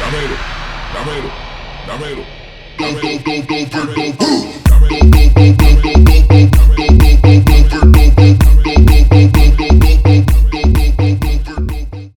Damero, damero, damero. Dove, dove, dove,